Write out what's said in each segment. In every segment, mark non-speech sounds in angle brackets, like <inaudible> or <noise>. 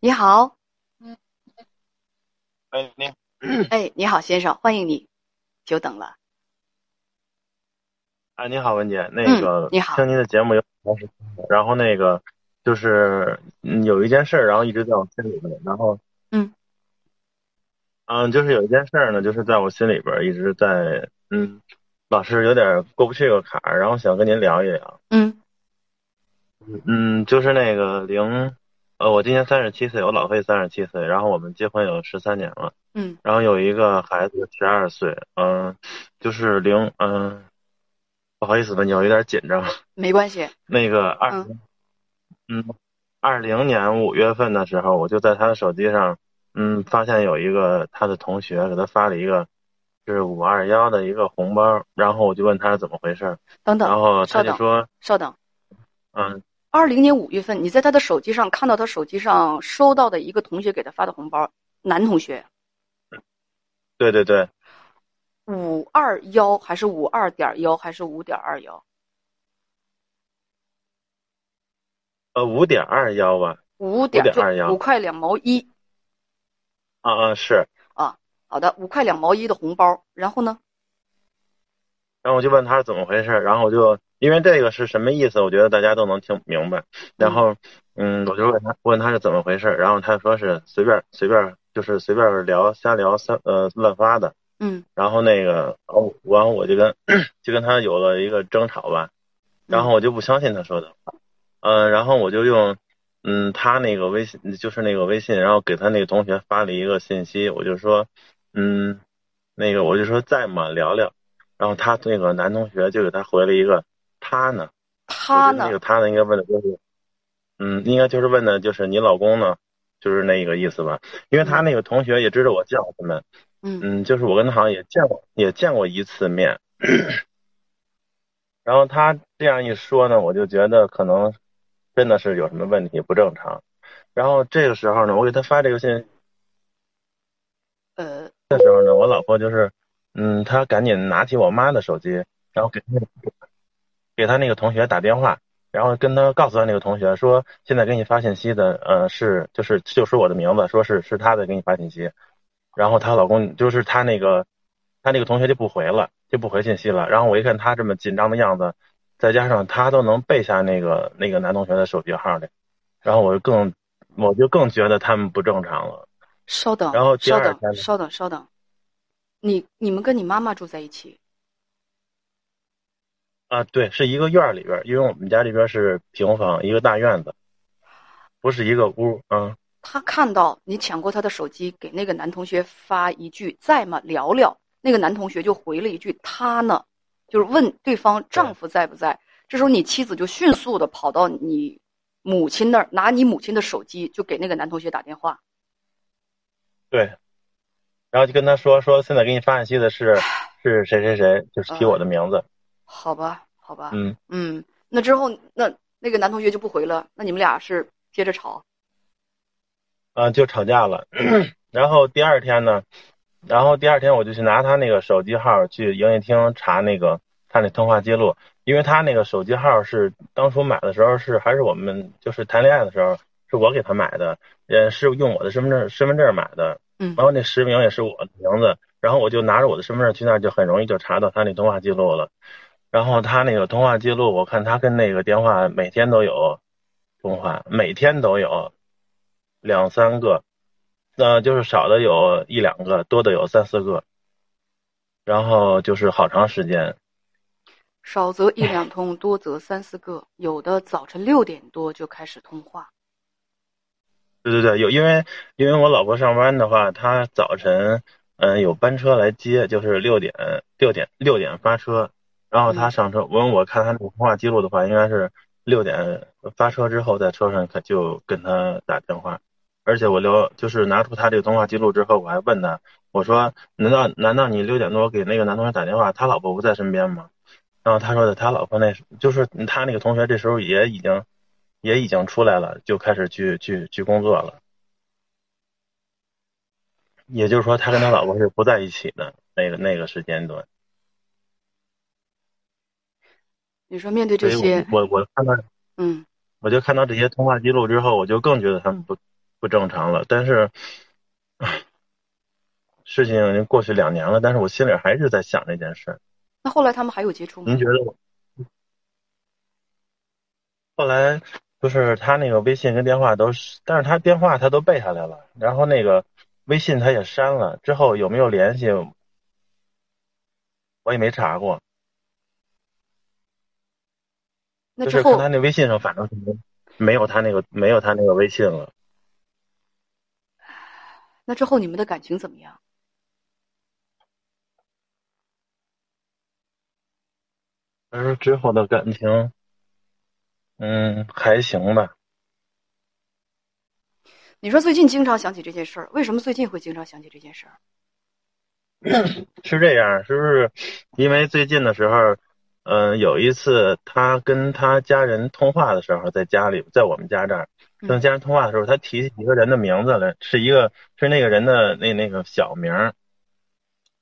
你好，哎，你 <clears throat> 哎，你好，先生，欢迎你，久等了。哎，你好，文姐，那个、嗯你好。听您的节目有然后那个就是嗯有一件事儿，然后一直在我心里边，然后嗯。嗯，就是有一件事儿呢，就是在我心里边一直在嗯，老是有点过不去这个坎儿，然后想跟您聊一聊。嗯。嗯，就是那个零，呃，我今年三十七岁，我老婆也三十七岁，然后我们结婚有十三年了，嗯然后有一个孩子十二岁，嗯、就是零，嗯、不好意思，文姐，我有点紧张。<laughs> 没关系。那个二嗯嗯，二零年五月份的时候，我就在他的手机上，嗯，发现有一个他的同学给他发了一个是五二幺的一个红包，然后我就问他是怎么回事，等等，然后他稍等就说，稍等。嗯，二零年五月份，你在他的手机上看到他手机上收到的一个同学给他发的红包，男同学，对对对，五二幺还是五二点幺还是五点二幺？呃，五点二幺吧，五点就5.21五块两毛一。啊啊是，啊好的，五块两毛一的红包，然后呢？然后我就问他是怎么回事，然后我就因为这个是什么意思，我觉得大家都能听明白。然后，嗯，我就问他问他是怎么回事儿，然后他说是随便随便就是随便聊瞎聊三呃乱发的。嗯然后那个，哦，完后我就跟就跟他有了一个争吵吧，然后我就不相信他说的话，嗯、然后我就用嗯他那个微信就是那个微信，然后给他那个同学发了一个信息，我就说嗯那个我就说在吗聊聊，然后他那个男同学就给他回了一个他呢，他呢那个？他呢应该问的就是嗯应该就是问的就是你老公呢，就是那个意思吧，因为他那个同学也知道我叫他们。嗯嗯，就是我跟他好像也见过，也见过一次面。<clears throat> 然后他这样一说呢，我就觉得可能真的是有什么问题不正常。然后这个时候呢，我给他发这个信呃，的时候呢，我老婆就是，嗯，她赶紧拿起我妈的手机，然后给那个给他那个同学打电话，然后跟他告诉他那个同学说，现在给你发信息的，呃，是就是就说我的名字，说是是他在给你发信息，然后她老公就是她那个她那个同学就不回了，就不回信息了。然后我一看她这么紧张的样子，再加上她都能背下那个那个男同学的手机号的，然后我就更我就更觉得他们不正常了。稍等，然后第稍等，稍等，稍等。你你们跟你妈妈住在一起？啊，对，是一个院儿里边儿，因为我们家这边是平房，一个大院子，不是一个屋。啊，他看到你抢过他的手机，给那个男同学发一句“在吗？聊聊”，那个男同学就回了一句“他呢”，就是问对方丈夫在不在。这时候你妻子就迅速的跑到你母亲那儿，拿你母亲的手机就给那个男同学打电话。对。然后就跟他说说，现在给你发信息的是 <laughs> 是谁谁谁，就是提我的名字。好吧，好吧，嗯，嗯，那之后那那个男同学就不回了，那你们俩是接着吵？啊，就吵架了。<clears throat> 然后第二天呢，然后第二天我就去拿他那个手机号去营业厅查那个他那通话记录，因为他那个手机号是当初买的时候是还是我们就是谈恋爱的时候是我给他买的，也是用我的身份证身份证买的，嗯然后那实名也是我的名字，然后我就拿着我的身份证去那儿就很容易就查到他那通话记录了。然后他那个通话记录，我看他跟那个电话每天都有通话，每天都有两三个，呃，就是少的有一两个，多的有三四个，然后就是好长时间。少则一两通，多则三四个，有的早晨六点多就开始通话。对对对，有因为因为我老婆上班的话，她早晨嗯、呃有班车来接，就是六点六点六点发车，然后他上车，我我看他那个通话记录的话，应该是六点发车之后在车上可就跟他打电话，而且我留就是拿出他这个通话记录之后，我还问他，我说难道难道你六点多给那个男同学打电话，他老婆不在身边吗？然后他说的他老婆那时就是他那个同学这时候也已经也已经出来了，就开始去去去工作了。也就是说，他跟他老婆是不在一起的那个那个时间段。你说面对这些，我我我看到嗯，我就看到这些通话记录之后，我就更觉得他们不不正常了。但是，事情已经过去两年了，但是我心里还是在想这件事。那后来他们还有接触吗？您觉得我？后来就是他那个微信跟电话都是，但是他电话他都背下来了，然后那个微信他也删了。之后有没有联系，我也没查过。就是看他那微信上，反正是没没有他那个没有他那个微信了。那之后你们的感情怎么样？他说之后的感情，嗯，还行吧。你说最近经常想起这件事儿，为什么最近会经常想起这件事儿？是这样，是不是因为最近的时候？嗯，有一次他跟他家人通话的时候，在家里，在我们家这儿跟家人通话的时候，他提起一个人的名字来，是一个是那个人的那那个小名儿，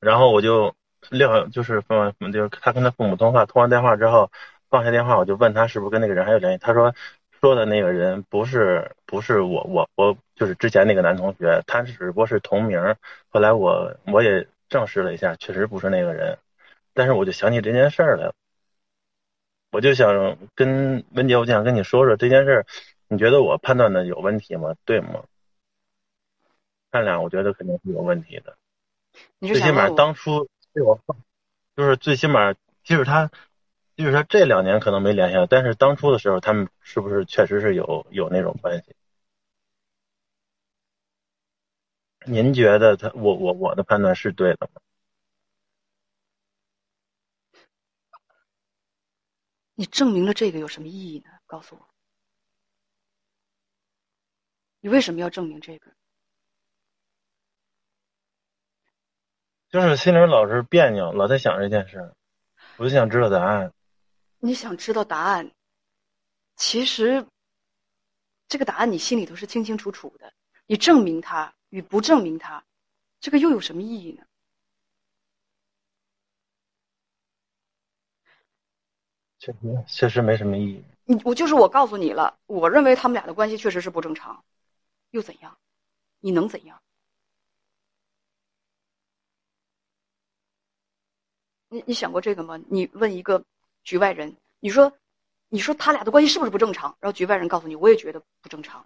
然后我就撂，就是放，就是他跟他父母通话，通完电话之后放下电话，我就问他是不是跟那个人还有联系，他说说的那个人不是不是我我我就是之前那个男同学，他只不过是同名，后来我我也证实了一下，确实不是那个人，但是我就想起这件事儿来了。我就想跟文姐，我想跟你说说这件事儿，你觉得我判断的有问题吗？对吗？善良，我觉得肯定是有问题的。最起码当初对我，就是最起码，即使他，即使他这两年可能没联系，但是当初的时候，他们是不是确实是有有那种关系？您觉得他，我我我的判断是对的吗？你证明了这个有什么意义呢？告诉我，你为什么要证明这个？就是心里老是别扭，老在想这件事，我就想知道答案。你想知道答案，其实这个答案你心里头是清清楚楚的。你证明它与不证明它，这个又有什么意义呢？确实，确实没什么意义。你我就是我告诉你了，我认为他们俩的关系确实是不正常，又怎样？你能怎样？你你想过这个吗？你问一个局外人，你说，你说他俩的关系是不是不正常？然后局外人告诉你，我也觉得不正常。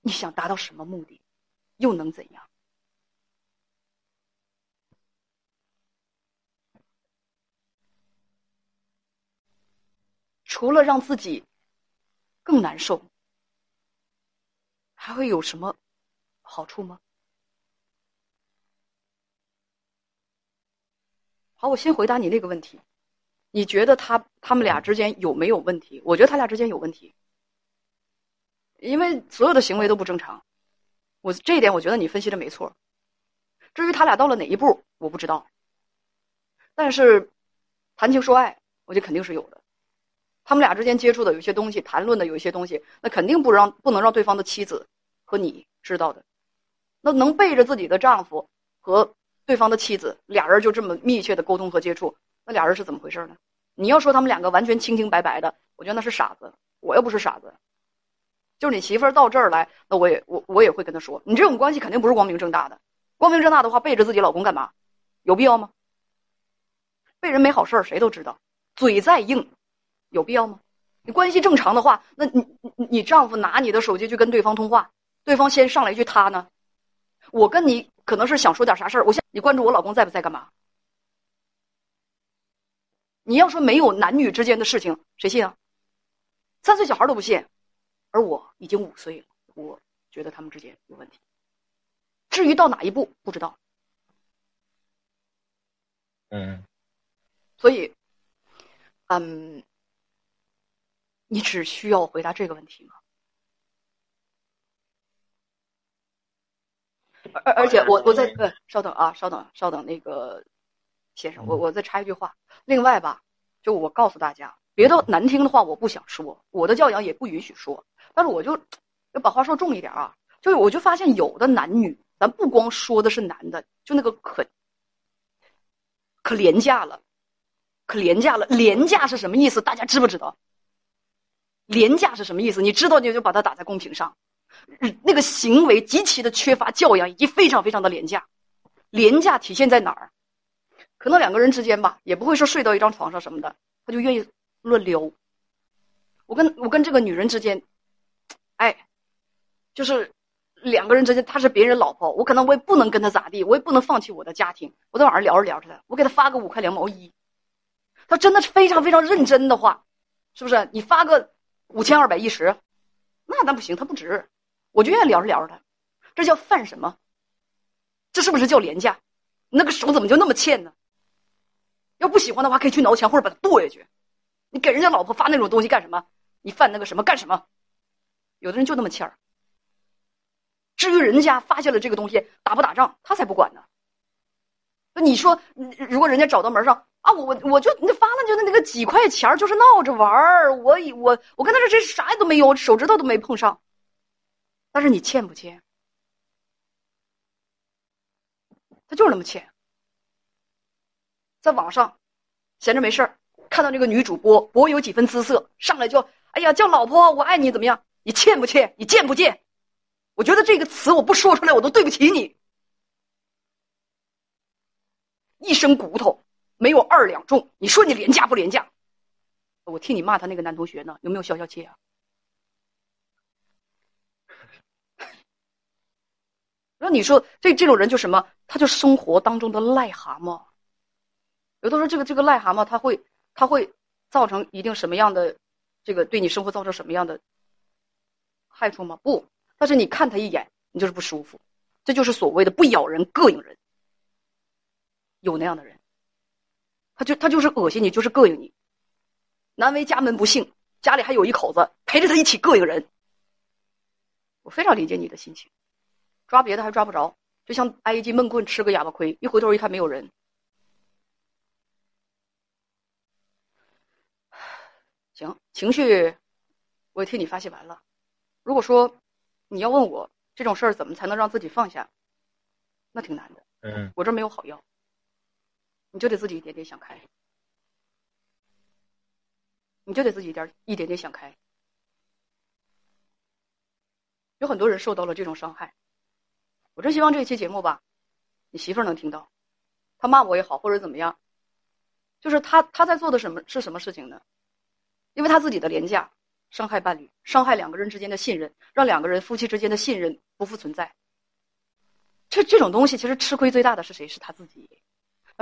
你想达到什么目的？又能怎样？除了让自己更难受，还会有什么好处吗？好，我先回答你那个问题。你觉得他他们俩之间有没有问题？我觉得他俩之间有问题，因为所有的行为都不正常。我这一点，我觉得你分析的没错。至于他俩到了哪一步，我不知道。但是谈情说爱，我觉得肯定是有的。他们俩之间接触的有些东西，谈论的有一些东西，那肯定不让不能让对方的妻子和你知道的。那能背着自己的丈夫和对方的妻子俩人就这么密切的沟通和接触，那俩人是怎么回事呢？你要说他们两个完全清清白白的，我觉得那是傻子。我又不是傻子，就是你媳妇儿到这儿来，那我也我我也会跟她说，你这种关系肯定不是光明正大的。光明正大的话，背着自己老公干嘛？有必要吗？背人没好事儿，谁都知道，嘴再硬。有必要吗？你关系正常的话，那你你你丈夫拿你的手机去跟对方通话，对方先上来一句他呢？我跟你可能是想说点啥事儿，我先你关注我老公在不在干嘛？你要说没有男女之间的事情，谁信啊？三岁小孩都不信，而我已经五岁了，我觉得他们之间有问题。至于到哪一步，不知道。嗯，所以，嗯。你只需要回答这个问题吗？而而且我我再呃，稍等啊，稍等稍等，那个先生，我我再插一句话。另外吧，就我告诉大家，别的难听的话我不想说，我的教养也不允许说，但是我就要把话说重一点啊。就是我就发现有的男女，咱不光说的是男的，就那个可可廉价了，可廉价了。廉价是什么意思？大家知不知道？廉价是什么意思？你知道你就把它打在公屏上。那个行为极其的缺乏教养，以及非常非常的廉价。廉价体现在哪儿？可能两个人之间吧，也不会说睡到一张床上什么的，他就愿意乱撩。我跟我跟这个女人之间，哎，就是两个人之间，她是别人老婆，我可能我也不能跟她咋地，我也不能放弃我的家庭。我在网上聊着聊着，我给她发个五块两毛一，她真的是非常非常认真的话，是不是？你发个五千二百一十，那那不行，他不值。我就愿意聊着聊着他，这叫犯什么？这是不是叫廉价？那个手怎么就那么欠呢？要不喜欢的话，可以去挠墙或者把它剁下去。你给人家老婆发那种东西干什么？你犯那个什么干什么？有的人就那么欠儿。至于人家发现了这个东西打不打仗，他才不管呢。你说，如果人家找到门上啊，我我我就那发了就那那个几块钱就是闹着玩儿，我我我跟他说这啥也都没有，手指头都没碰上。但是你欠不欠？他就是那么欠。在网上闲着没事儿，看到那个女主播我有几分姿色，上来就哎呀叫老婆，我爱你，怎么样？你欠不欠？你贱不贱？我觉得这个词我不说出来，我都对不起你。一身骨头没有二两重，你说你廉价不廉价？我替你骂他那个男同学呢，有没有消消气啊？<laughs> 那你说这这种人就什么？他就生活当中的癞蛤蟆。有的时候，这个这个癞蛤蟆，他会他会造成一定什么样的这个对你生活造成什么样的害处吗？不，但是你看他一眼，你就是不舒服。这就是所谓的不咬人膈应人。有那样的人，他就他就是恶心你，就是膈应你。难为家门不幸，家里还有一口子陪着他一起膈应人。我非常理解你的心情。抓别的还抓不着，就像挨一记闷棍吃个哑巴亏，一回头一看没有人。行，情绪我也替你发泄完了。如果说你要问我这种事儿怎么才能让自己放下，那挺难的。嗯，我这没有好药，你就得自己一点点想开，你就得自己一点一点点想开。有很多人受到了这种伤害。我真希望这一期节目吧，你媳妇儿能听到，她骂我也好，或者怎么样，就是她她在做的什么是什么事情呢？因为她自己的廉价伤害伴侣，伤害两个人之间的信任，让两个人夫妻之间的信任不复存在。这这种东西其实吃亏最大的是谁？是她自己。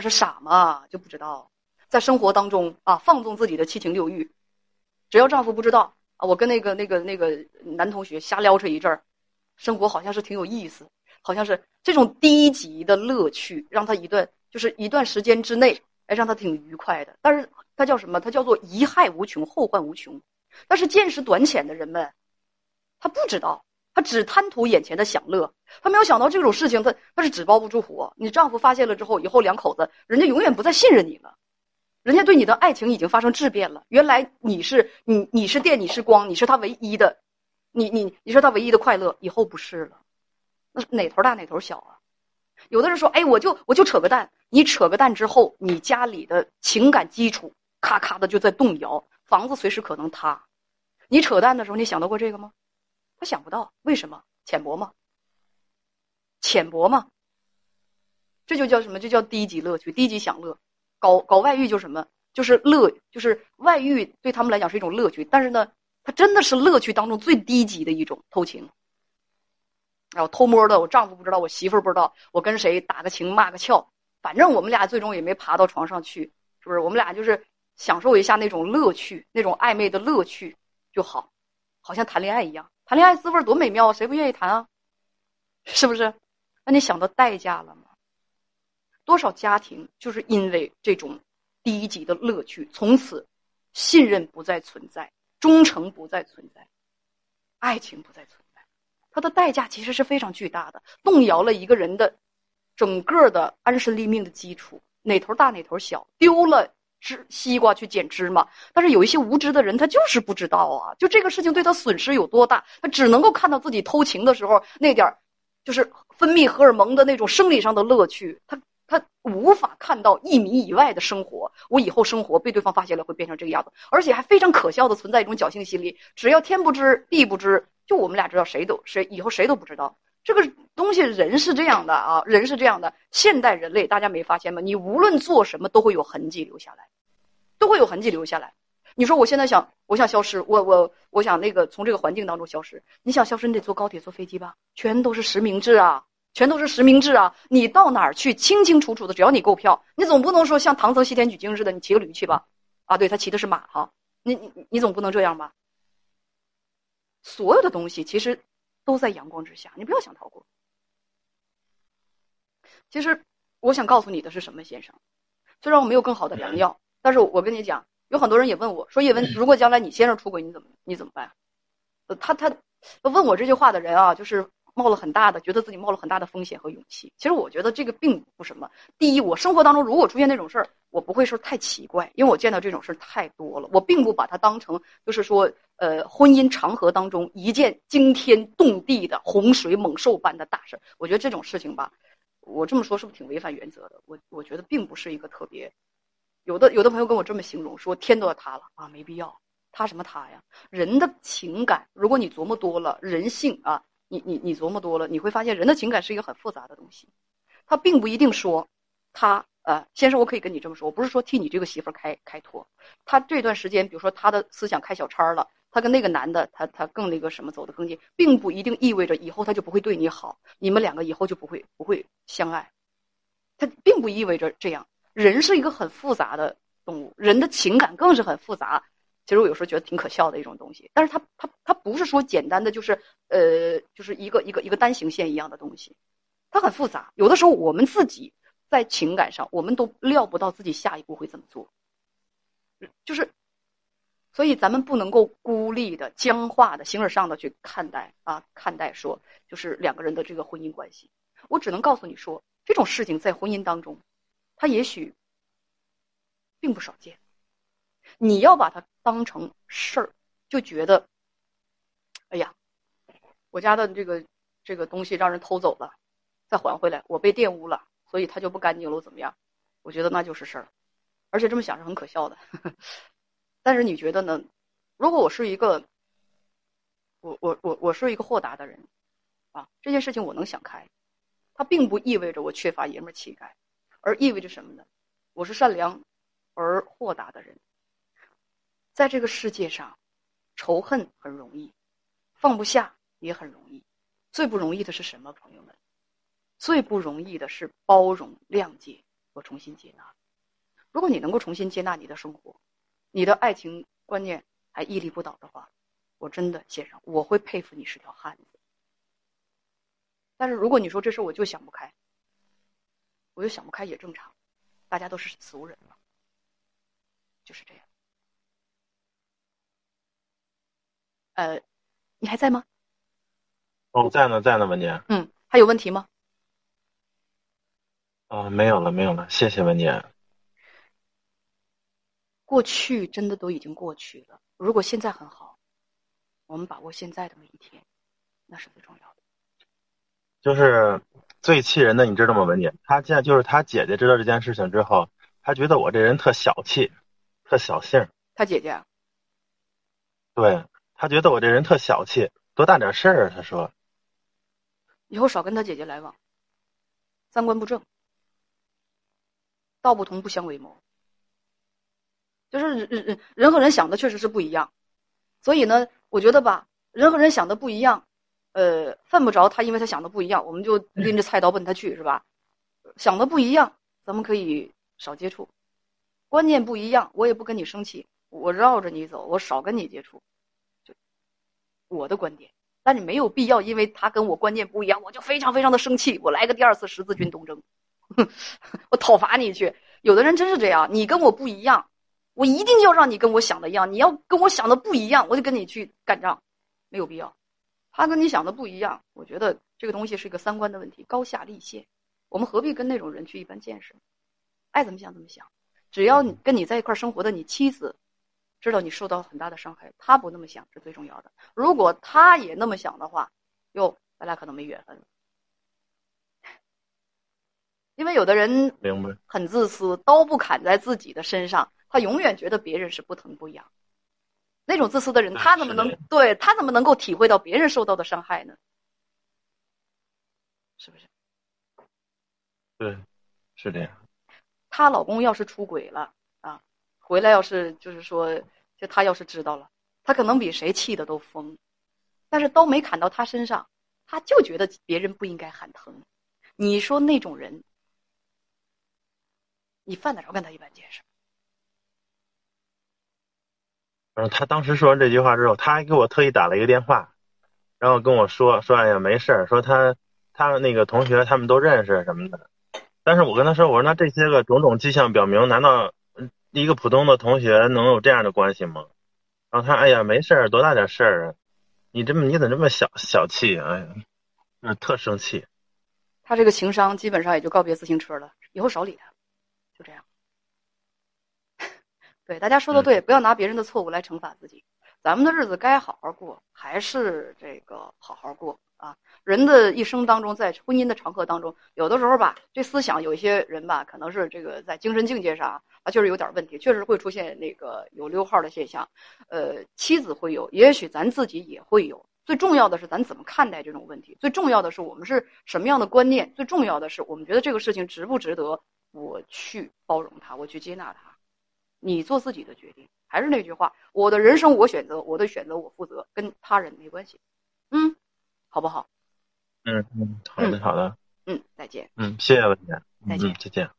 是傻嘛，就不知道在生活当中啊放纵自己的七情六欲，只要丈夫不知道啊，我跟那个那个那个男同学瞎撩扯一阵儿，生活好像是挺有意思。好像是这种低级的乐趣，让他一段就是一段时间之内，哎，让他挺愉快的。但是他叫什么？他叫做贻害无穷，后患无穷。但是见识短浅的人们，他不知道，他只贪图眼前的享乐，他没有想到这种事情，他他是纸包不住火。你丈夫发现了之后，以后两口子，人家永远不再信任你了，人家对你的爱情已经发生质变了。原来你是你你是电，你是光，你是他唯一的，你你你是他唯一的快乐，以后不是了。那哪头大哪头小啊？有的人说：“哎，我就我就扯个蛋。”你扯个蛋之后，你家里的情感基础咔咔的就在动摇，房子随时可能塌。你扯淡的时候，你想到过这个吗？他想不到，为什么？浅薄吗？浅薄吗？这就叫什么？这叫低级乐趣，低级享乐。搞搞外遇就是什么？就是乐，就是外遇对他们来讲是一种乐趣，但是呢，它真的是乐趣当中最低级的一种偷情。然后偷摸的，我丈夫不知道，我媳妇儿不知道，我跟谁打个情骂个俏，反正我们俩最终也没爬到床上去，是不是？我们俩就是享受一下那种乐趣，那种暧昧的乐趣就好，好像谈恋爱一样，谈恋爱滋味多美妙啊，谁不愿意谈啊？是不是？那你想到代价了吗？多少家庭就是因为这种低级的乐趣，从此信任不再存在，忠诚不再存在，爱情不再存在。它的代价其实是非常巨大的，动摇了一个人的整个的安身立命的基础，哪头大哪头小，丢了芝西瓜去捡芝麻。但是有一些无知的人，他就是不知道啊，就这个事情对他损失有多大，他只能够看到自己偷情的时候那点儿，就是分泌荷尔蒙的那种生理上的乐趣，他他无法看到一米以外的生活。我以后生活被对方发现了，会变成这个样子，而且还非常可笑的存在一种侥幸心理。只要天不知地不知，就我们俩知道，谁都谁以后谁都不知道。这个东西，人是这样的啊，人是这样的。现代人类，大家没发现吗？你无论做什么，都会有痕迹留下来，都会有痕迹留下来。你说我现在想，我想消失，我我我想那个从这个环境当中消失。你想消失，你得坐高铁、坐飞机吧？全都是实名制啊，全都是实名制啊！你到哪儿去，清清楚楚的，只要你购票，你总不能说像唐僧西天取经似的，你骑个驴去吧？啊，对他骑的是马哈，你你你总不能这样吧？所有的东西其实。都在阳光之下，你不要想逃过。其实我想告诉你的是什么，先生？虽然我没有更好的良药，但是我跟你讲，有很多人也问我说：“叶文，<laughs> 如果将来你先生出轨，你怎么你怎么办？”呃，他他问我这句话的人啊，就是。冒了很大的，觉得自己冒了很大的风险和勇气。其实我觉得这个并不什么。第一，我生活当中如果出现那种事儿，我不会说太奇怪，因为我见到这种事儿太多了。我并不把它当成就是说，呃，婚姻长河当中一件惊天动地的洪水猛兽般的大事。我觉得这种事情吧，我这么说是不是挺违反原则的？我我觉得并不是一个特别。有的有的朋友跟我这么形容说，天都要塌了啊，没必要，塌什么塌呀？人的情感，如果你琢磨多了，人性啊。你你你琢磨多了，你会发现人的情感是一个很复杂的东西，他并不一定说，他呃，先生，我可以跟你这么说，我不是说替你这个媳妇儿开开脱，他这段时间，比如说他的思想开小差了，他跟那个男的，他他更那个什么走得更近，并不一定意味着以后他就不会对你好，你们两个以后就不会不会相爱，他并不意味着这样。人是一个很复杂的动物，人的情感更是很复杂。其实我有时候觉得挺可笑的一种东西，但是它它它不是说简单的就是呃就是一个一个一个单行线一样的东西，它很复杂。有的时候我们自己在情感上，我们都料不到自己下一步会怎么做，就是，所以咱们不能够孤立的、僵化的、形而上的去看待啊，看待说就是两个人的这个婚姻关系。我只能告诉你说，这种事情在婚姻当中，它也许并不少见。你要把它当成事儿，就觉得，哎呀，我家的这个这个东西让人偷走了，再还回来，我被玷污了，所以它就不干净了，怎么样？我觉得那就是事儿，而且这么想是很可笑的。呵呵但是你觉得呢？如果我是一个，我我我我是一个豁达的人，啊，这件事情我能想开，它并不意味着我缺乏爷们气概，而意味着什么呢？我是善良而豁达的人。在这个世界上，仇恨很容易，放不下也很容易。最不容易的是什么，朋友们？最不容易的是包容、谅解和重新接纳。如果你能够重新接纳你的生活，你的爱情观念还屹立不倒的话，我真的先生，我会佩服你是条汉子。但是如果你说这事我就想不开，我就想不开也正常，大家都是俗人嘛，就是这样。呃，你还在吗？哦，在呢，在呢，文杰。嗯，还有问题吗？啊，没有了，没有了，谢谢文姐。过去真的都已经过去了。如果现在很好，我们把握现在的每一天，那是最重要的。就是最气人的，你知道吗，文姐？她现在就是她姐姐知道这件事情之后，她觉得我这人特小气，特小性。他姐姐。对。他觉得我这人特小气，多大点事儿啊？他说：“以后少跟他姐姐来往，三观不正，道不同不相为谋。就是人人人和人想的确实是不一样，所以呢，我觉得吧，人和人想的不一样，呃，犯不着他，因为他想的不一样，我们就拎着菜刀奔他去，是吧？想的不一样，咱们可以少接触；观念不一样，我也不跟你生气，我绕着你走，我少跟你接触。”就我的观点，但你没有必要，因为他跟我观念不一样，我就非常非常的生气，我来个第二次十字军东征，<laughs> 我讨伐你去。有的人真是这样，你跟我不一样，我一定要让你跟我想的一样。你要跟我想的不一样，我就跟你去干仗，没有必要。他跟你想的不一样，我觉得这个东西是一个三观的问题，高下立现。我们何必跟那种人去一般见识？爱怎么想怎么想，只要你跟你在一块生活的你妻子。知道你受到很大的伤害，他不那么想是最重要的。如果他也那么想的话，哟，咱俩可能没缘分了。<laughs> 因为有的人明白。很自私，刀不砍在自己的身上，他永远觉得别人是不疼不痒。那种自私的人，哎他怎么能对他怎么能够体会到别人受到的伤害呢？是不是？对，是这样。她老公要是出轨了啊，回来要是就是说，就她要是知道了，她可能比谁气的都疯，但是刀没砍到她身上，她就觉得别人不应该喊疼。你说那种人，你犯得着跟他一般见识？然后他当时说完这句话之后，他还给我特意打了一个电话，然后跟我说说，哎呀，没事儿，说他他那个同学他们都认识什么的。但是我跟他说，我说那这些个种种迹象表明，难道一个普通的同学能有这样的关系吗？然后他，哎呀，没事儿，多大点事儿啊？你这么你怎么这么小小气啊？哎呀，嗯，特生气。他这个情商基本上也就告别自行车了，以后少理他，就这样。对，大家说的对，不要拿别人的错误来惩罚自己。咱们的日子该好好过，还是这个好好过啊。人的一生当中，在婚姻的长河当中，有的时候吧，这思想有一些人吧，可能是这个在精神境界上啊，确实有点问题，确实会出现那个有溜号的现象。呃，妻子会有，也许咱自己也会有。最重要的是咱怎么看待这种问题，最重要的是我们是什么样的观念，最重要的是我们觉得这个事情值不值得我去包容他，我去接纳它。你做自己的决定。还是那句话，我的人生我选择，我的选择我负责，跟他人没关系。嗯，好不好？嗯嗯，好的好的，嗯，再见。嗯，谢谢文姐，再见嗯，再见。